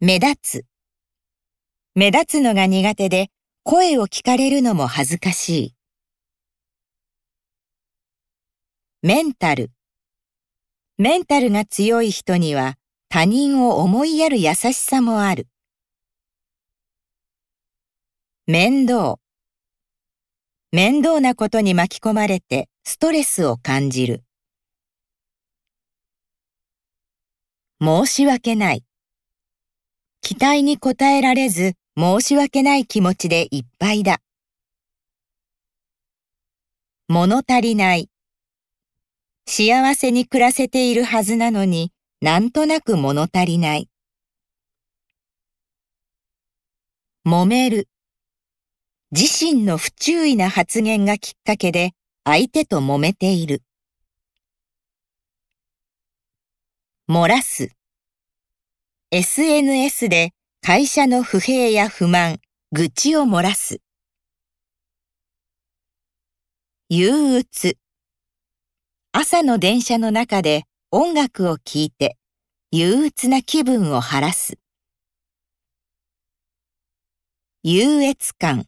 目立つ。目立つのが苦手で声を聞かれるのも恥ずかしい。メンタル。メンタルが強い人には他人を思いやる優しさもある。面倒。面倒なことに巻き込まれてストレスを感じる。申し訳ない。期待に応えられず申し訳ない気持ちでいっぱいだ。物足りない。幸せに暮らせているはずなのになんとなく物足りない。揉める。自身の不注意な発言がきっかけで相手と揉めている。漏らす。SNS で会社の不平や不満、愚痴を漏らす。憂鬱。朝の電車の中で音楽を聴いて憂鬱な気分を晴らす。優越感。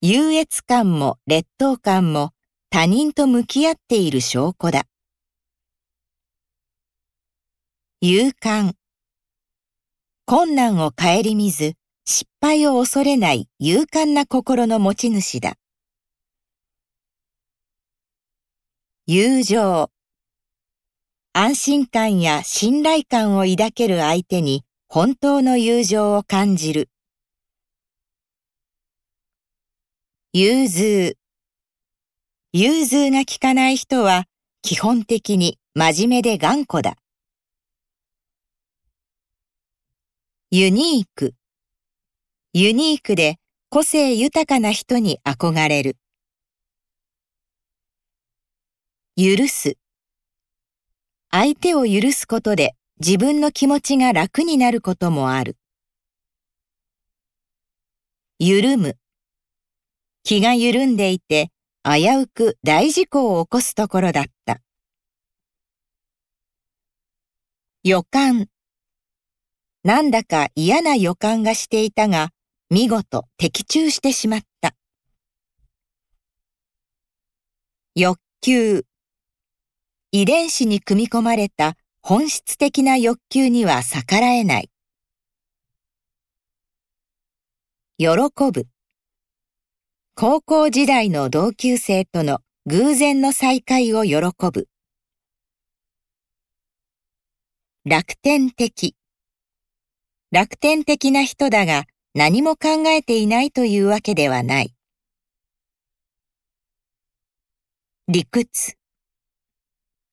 優越感も劣等感も他人と向き合っている証拠だ。勇敢。困難を顧みず、失敗を恐れない勇敢な心の持ち主だ。友情。安心感や信頼感を抱ける相手に本当の友情を感じる。融通。融通が効かない人は基本的に真面目で頑固だ。ユニーク。ユニークで個性豊かな人に憧れる。許す。相手を許すことで自分の気持ちが楽になることもある。緩む。気が緩んでいて危うく大事故を起こすところだった。予感。なんだか嫌な予感がしていたが、見事的中してしまった。欲求。遺伝子に組み込まれた本質的な欲求には逆らえない。喜ぶ。高校時代の同級生との偶然の再会を喜ぶ。楽天的。楽天的な人だが何も考えていないというわけではない。理屈。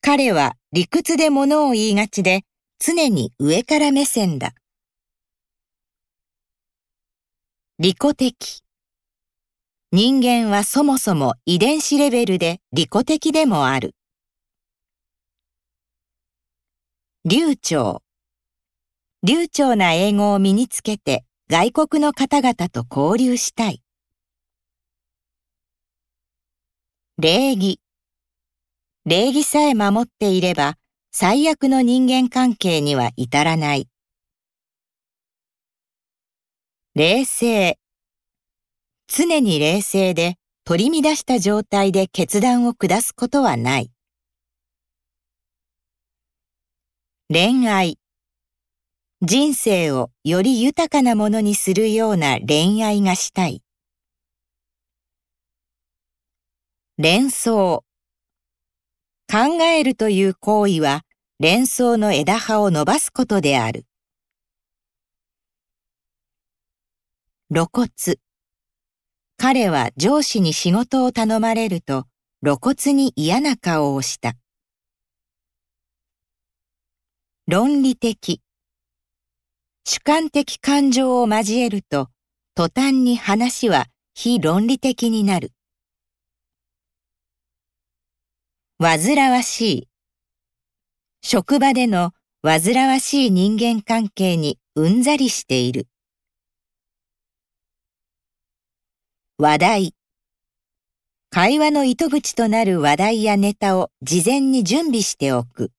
彼は理屈で物を言いがちで常に上から目線だ。利己的。人間はそもそも遺伝子レベルで利己的でもある。流暢。流暢な英語を身につけて外国の方々と交流したい。礼儀。礼儀さえ守っていれば最悪の人間関係には至らない。冷静。常に冷静で取り乱した状態で決断を下すことはない。恋愛。人生をより豊かなものにするような恋愛がしたい。連想。考えるという行為は連想の枝葉を伸ばすことである。露骨。彼は上司に仕事を頼まれると露骨に嫌な顔をした。論理的。主観的感情を交えると、途端に話は非論理的になる。煩わしい。職場での煩わしい人間関係にうんざりしている。話題。会話の糸口となる話題やネタを事前に準備しておく。